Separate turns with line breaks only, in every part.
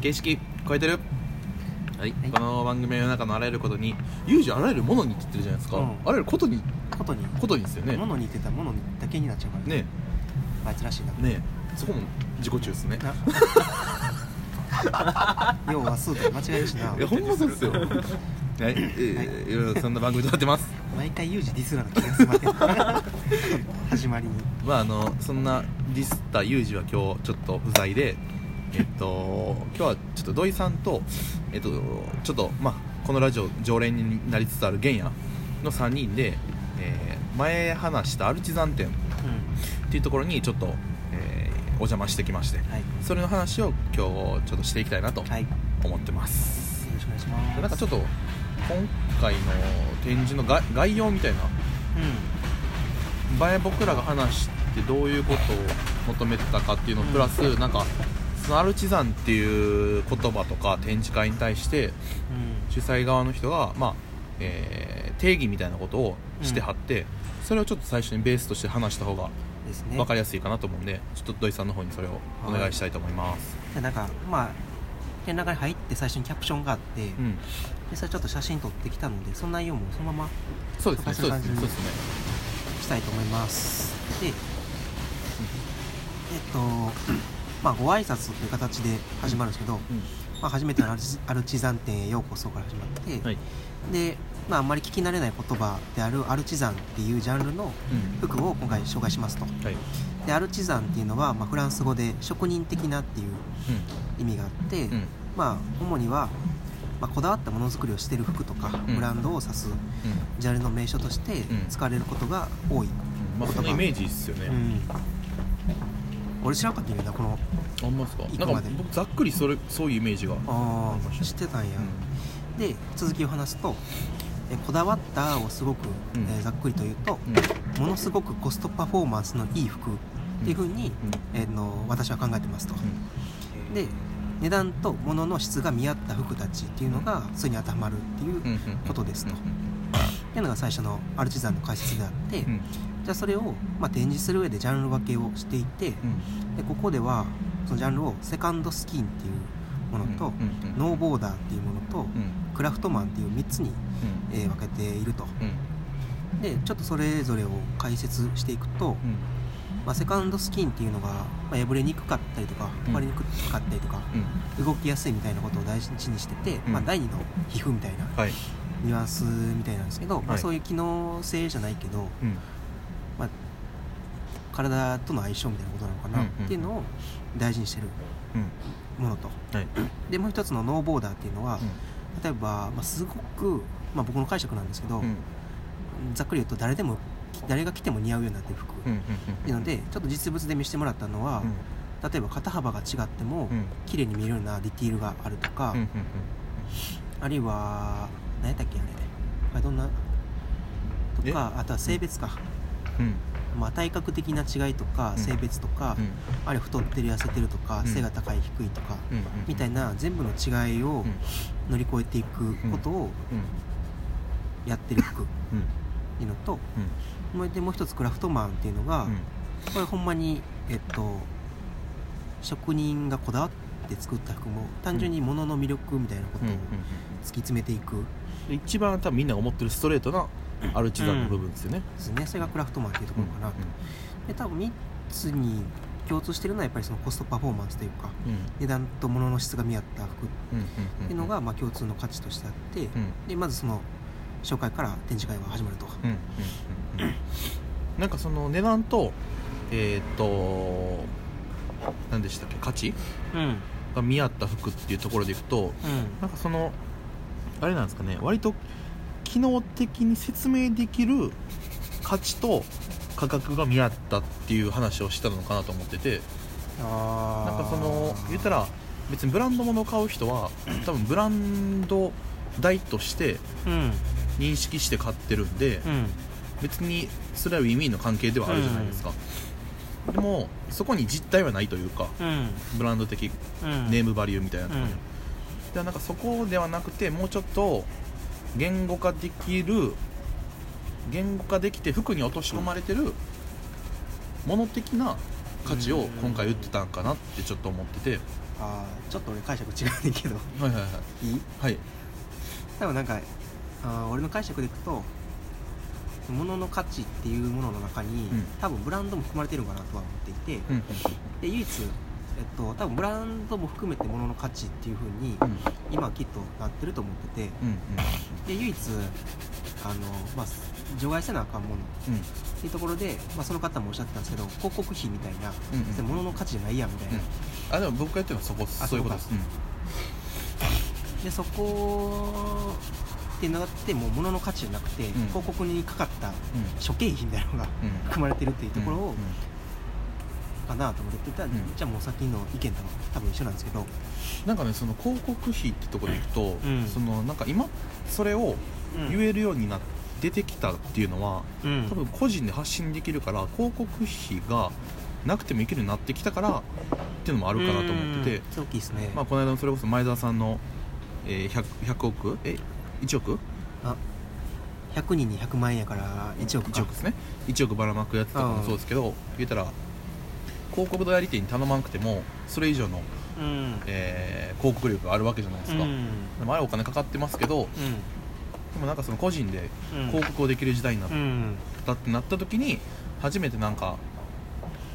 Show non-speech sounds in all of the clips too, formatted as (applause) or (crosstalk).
形式超えてる？はい、
はい。
この番組の中のあらゆることに有事あらゆるものにって言ってるじゃないですか、
うん。
あらゆることに
ことに。
ことにですよね。
物に言ってたら物にだけになっちゃうから。
ね。
あいつらしいな。
えね。えそこも自己中ですね。
な。(laughs) 要は数と間違えるしな。い
やほんまそうですよ。はい、えーい。ろいろそんな番組となってます。
毎回ユージディスらな気がするわけ。(laughs) 始まりに。
まああのそんなディスったユージは今日ちょっと不在でえっと今日はちょっと土井さんとえっとちょっとまあこのラジオ常連になりつつある玄也の3人で、えー前話したアルチザン店っていうところにちょっと、えーお邪魔してきまして
はい。
それの話を今日ちょっとしていきたいなと
はい。よ
思ってます、
ろしくお願いします。
でなんかちょっと今回の展示の概概要みたいな
う
前僕らが話してどういうことを求めてたかっていうのプラス、なんかそのアルチザンっていう言葉とか展示会に対して主催側の人が、まあえー定義みたいなことをしてはって、それをちょっと最初にベースとして話した方が分かりやすいかなと思うんでちょっと土井さんの方にそれをお願いしたいと思います、
でなんかまあ展覧会に入って最初にキャプションがあって、
うん。
でそれちょっと写真撮ってきたのでその内容もそのまま
そうですねそうですねそうですね。
したいと思います。でえっとまあご挨拶という形で始まるんですけど、まあ、初めてのアルチザン店へようこそから始まって、
うんはい。
で、まあ、あんまり聞き慣れない言葉であるアルチザンっていうジャンルの
うん。
服を今回紹介しますと。
はい。
でアルチザンっていうのは、まあ、フランス語で職人的なっていう意味があって、
うん。うん
まあ主には、まあ、こだわったものづくりをしてる服とか、
うん。
ブランドを指すジャンルの名称として
うん。
使われることが多い、
まあそのイメージですよね、
うん俺知らんかったんやなこの
あんまですか？なんか
いくまで
僕ざっくりそれそういうイメージが。
あ
あ
知ってたんや、
う
で続きを話すとえこだわったをすごく、
うん。
えーざっくりと言うと、
ん。
ものすごくコストパフォーマンスのいい服っていうふうに、えーの私は考えてますと、で値段と物の質が見合った服たちっていうのがそれに当てはまるっていう、
うんうん
ことですと。
うん
っていうのが最初のアルチザンの解説であって、
うん
じゃあそれを、まあ、展示する上でジャンル分けをしていて、
うん。
でここではそのジャンルをセカンドスキンっていうものと、ノーボーダーっていうものと、
うん。
クラフトマンっていう3つに、
うん。
えー分けていると。
うん。
でちょっとそれぞれを解説していくと、まあ、セカンドスキンっていうのが、まあ、破れにくかったりとか
うん。
剥がれにくかったりとか、
うん。
動きやすいみたいなことを大事にしてて、
うん。
まあ、第二の皮膚みたいな
はい。
ニュアンスみたいなんですけど、まあ、
はい。
そういう機能性じゃないけど、
うん。
まあ、体との相性みたいなことなのかな、っていうのを大事にしてる
うん。
ものと。
はい。
でもう一つのノーボーダーっていうのは、
う
例えば、まあ、すごく、まあ、僕の解釈なんですけど、ざっくり言うと誰でも誰が着ても似合うようになってる服、
うんうん
っていうのでちょっと実物で見せてもらったのは、例えば肩幅が違っても、
うん。
綺麗に見えるようなディティールがあるとか、あるいは何やったっけあれ。あれどんな？とかあとは性別か、
うん
まあ、体格的な違いとか
うん。
性別とか、
うん。
あるいは太ってる痩せてるとか、
うん。
背が高い低いとか、
うん
みたいな全部の違いを
うん。
乗り越えていくことをやってる服っ
うん
ていうのと、もうでもう一つクラフトマンっていうのが、
うん。
これほんまにえっと職人がこだわって作った服も単純に物の魅力みたいなことを突き詰めていく。
で一番多分みんなが思ってるストレートなアルチザンの部分ですよね。
ですね。それがクラフトマンっていうところかなと、で多分3つに共通してるのはやっぱりそのコストパフォーマンスというか
うん。
値段と物の質が見合った服っ
うんうん
ていうのがまあ共通の価値としてあって、
うん。
でまずその紹介から展示会は始まると、
うんうんうんうん。なんかその値段とえーっと何でしたっけ価値
うん。うん
が見合った服っていうところでいくとなんかそのあれなんですかね割と機能的に説明できる価値と価格が見合ったっていう話をしたのかなと思ってて。
あ
なんかその言ったら別にブランド物を買う人は多分ブランド代として
うん。
認識して買ってるんで
うん。
別にそれはウィンウィンの関係ではあるじゃないですか、でもそこに実態はないというか
うん。
ブランド的
うん。
ネームバリューみたいなところに、
うん。
でなんかそこではなくてもうちょっと言語化できる言語化できて服に落とし込まれてるもの的な価値を今回売ってたんかなってちょっと思ってて。
あーちょっと俺解釈違うねんけど。
はいはいはい。
いい？
はい。
多分なんかあー俺の解釈でいくと物の価値っていうものの中に、
うん。
多分ブランドも含まれてるんかなとは思っていて、
うん。
で唯一、えっと、多分ブランドも含めて物の価値っていう風に
うん。
今はきっとなってると思ってて。
うん
で唯一あの、まあ、除外せなあかんもの。
うん。うん
っていうところで、まあ、その方もおっしゃってたんですけど広告費みたいな、
うんうん
別に物の価値じゃないやんみたいな、
あでも僕が言ってるのはそこ
あ
そういうことです。
そでそこってなってもう物の価値じゃなくて、
ん。
広告にかかった
うん。
諸経費みたいなのが
うん。
含まれてるっていうところを、
うん
かなと思ってた、
ん
じゃあもうさっきの意見と多分一緒なんですけど、
なんかねその広告費ってところでいくと、
うん。
そのなんか今それを言えるようにな出てきたっていうのは、
うん。
多分個人で発信できるから広告費がなくてもいけるようになってきたからっていうのもあるかなと思ってて、
うん。ね、
まあ、この間のそれこそ前澤さんの、えー 100, 100億え？1億
あ100人に100万円やから1億か。
1億ですね。1億ばらまくやつとかもそうですけど言ったら広告代理店に頼まなくてもそれ以上の、
うん。
えー広告力があるわけじゃないですか、
うん。
でもあれお金かかってますけどでもなんかその個人で
うん。
広告をできる時代になっ
うん。
たってなった時に初めてなんか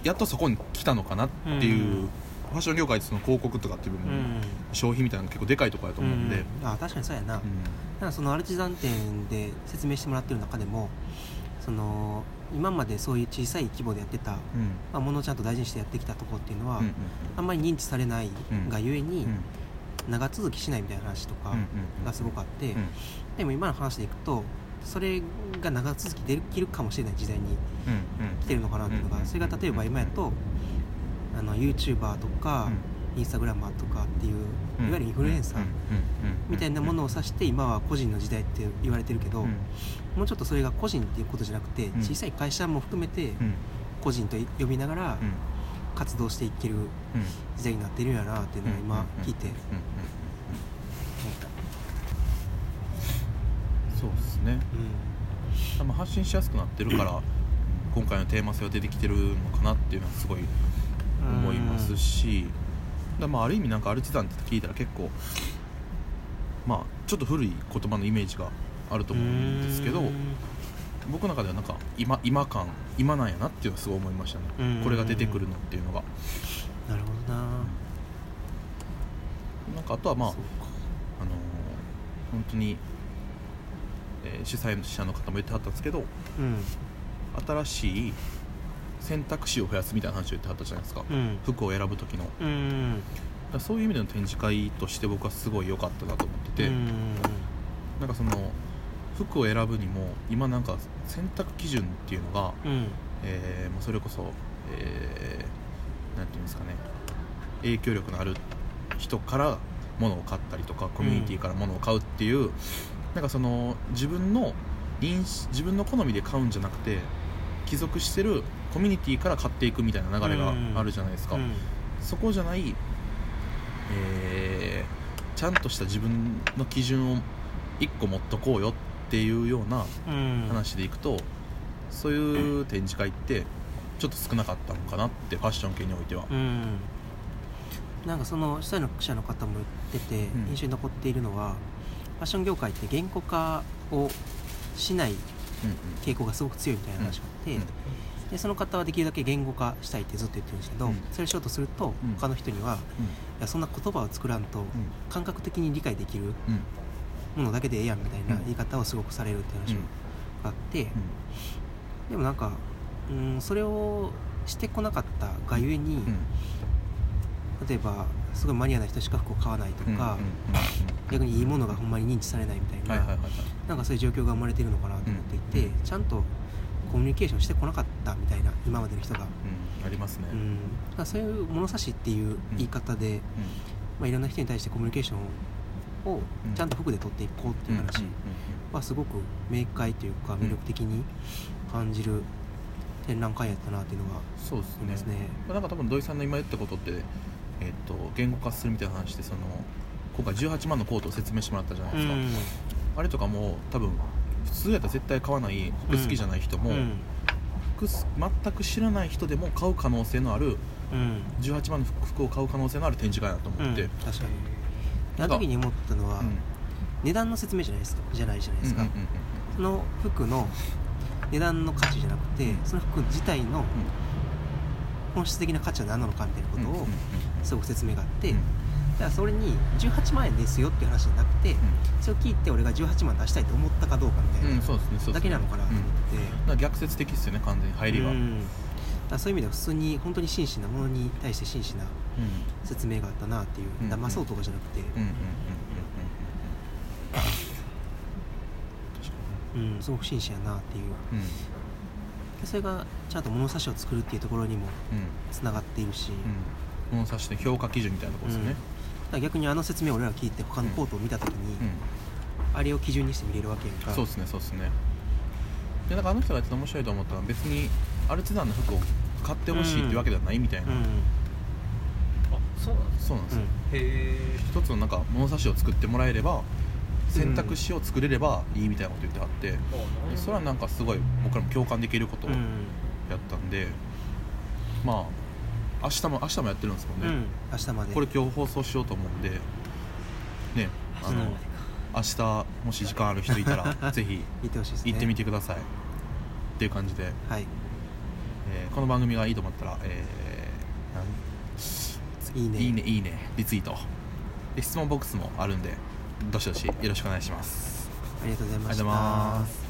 やっとそこに来たのかなっていう、
うん。
ファッション業界ってその広告とかっていう部分、
うん。
消費みたいなの結構でかいところだと思うんで、
うん。あ確かにそうやな、
うん。
なんかそのアルチザン店で説明してもらってる中でもその今までそういう小さい規模でやってた、
うん。
まあ、ものをちゃんと大事にしてやってきたところっていうのは、
うん
あんまり認知されないがゆえに、
うん。
長続きしないみたいな話とかがすごくあって、
うん。
でも今の話でいくとそれが長続きできるかもしれない時代に
うん
来てるのかなっていうのが、
うん
それが例えば今やと、あの YouTuber とか、インスタグラマーとかっていう、
うん。
いわゆるインフルエンサーみたいなもの
を
を指して今は個人の時代って言われてるけど、もうちょっとそれが個人っていうことじゃなくて、
ん。
小さい会社も含めて個人と呼びながら活動していける時代になってるんやなっていうのを今聞いて思った、
そうですね。
う
まあ発信しやすくなってるから今回のテーマ性は出てきてるのかなっていうのはすごい
ん
思いますしだまあある意味なんかアルチザンって聞いたら結構まあちょっと古い言葉のイメージがあると思うんですけど
うん。
僕の中ではなんか今今感今なんやなっていうのはすごい思いましたね。
うん。
これが出てくるのっていうのが。
なるほどな、
なんかあとはまああのー本当に、えー主催者の方も言ってはったんですけど
うん。
新しい選択肢を増やすみたいな話を言ってはったじゃないですか、
うん。
服を選ぶ時の。
うん
らそういう意味での展示会として僕はすごい良かったなと思ってて、
うん
なんかその服を選ぶにも今なんか選択基準っていうのが、
うん。
えーまあそれこそ、えーなんていうんですかね。影響力のある人から物を買ったりとかコミュニティから物を買うっていう、なんかその自分の自分の好みで買うんじゃなくて帰属してるコミュニティから買っていくみたいな流れがあるじゃないですか、
うん。
そこじゃない、えーちゃんとした自分の基準を1個持っとこうよっていうような
うん。
話でいくと、そういう展示会ってちょっと少なかったのかなってファッション系においては、
うん。なんかその主催の記者の方も言ってて、
うん。
印象に残っているのはファッション業界って原稿化をしない
うん
傾向がすごく強いみたいな話があって、
うん。
でその方はできるだけ言語化したいってずっと言ってるんですけど、
うん。
それしようとすると、
うん。
他の人には、いやそんな言葉を作らんと、感覚的に理解できる
うん。
ものだけでええやんみたいな
うん。
言い方をすごくされるっていう話があって、でもなんか、うん、それをしてこなかったがゆえに、例えばすごいマニアな人しか服を買わないとか、逆にいいものがほんまに認知されないみたいな、
はいはいはいはい。
なんかそういう状況が生まれてるのかなと思っていて、
うん。
ちゃんとコミュニケーションしてこなかったみたいな今までの人が、
うんありますね、うん。
うん、だそういう物差しっていう言い方で、まあ、いろんな人に対してコミュニケーションをちゃんと服で取っていこうっていう話はすごく明快というか魅力的に感じる展覧会やったなっていうのが
そうですね。
ありますね。
まあなんか多分土井さんの今言ったことって、えっと言語化するみたいな話でその今回18万のコートを説明してもらったじゃないですか、
うん。
あれとかも多分普通やったら絶対買わない服好きじゃない人も、
うん。
服す全く知らない人でも買う可能性のある
うん。
18万の服を買う可能性のある展示会だと思って、
うん確かに。あの時に思ったのは、
うん。
値段の説明じゃないですか。じゃないじゃないですか、その服の値段の価値じゃなくて、
うん。
その服自体の本質的な価値は何なのかみたいなことをすごく説明があって、
うん
だからそれに18万円ですよっていう話じゃなくて、それを聞いて俺が18万出したいと思ったかどうかみたいな、
うん、そうですねそうですね。
だけなのかなと思って。て、
だから逆説的ですよね完全に入りが、うん。
うんだそういう意味では普通に本当に真摯なものに対して真摯な説明があったなっていう、
うん
騙そうとかじゃなくて、
うんうんうんうん
うんすごく真摯やなっていう。それがちゃんと物差しを作るっていうところにもつながっているし、
うん。物差しで評価基準みたいなところですよね
逆にあの説明を俺ら聞いて他のコートを見た時に、
うん、
あれを基準にして見れるわけやんか。
そうですねそうですね。でなんかあの人がやってて面白いと思ったのは別にアルチザンの服を買ってほしいっていうわけではないみたいな、
うん。
あそうなんです
そうなんですよ、
うん
へえ
一つのなんか物差しを作ってもらえれば選択肢を作れればいいみたいなこと言ってあって、でそれはなんかすごい僕らも共感できることやったんで、まあ明日も明日もやってるんですもんね、
うん。明日まで。
これ今日放送しようと思うんでねあの、
うん
明日もし時間ある人いたら (laughs) ぜひ
見てほしいですね。
行ってみてください。っていう感じで、
はい。
えーこの番組がいいと思ったら、えー
いいね。
いいねいいね。リツイート。で質問ボックスもあるんでどしどしよろしくお願いします。
ありがとうございました。
ありがとうございます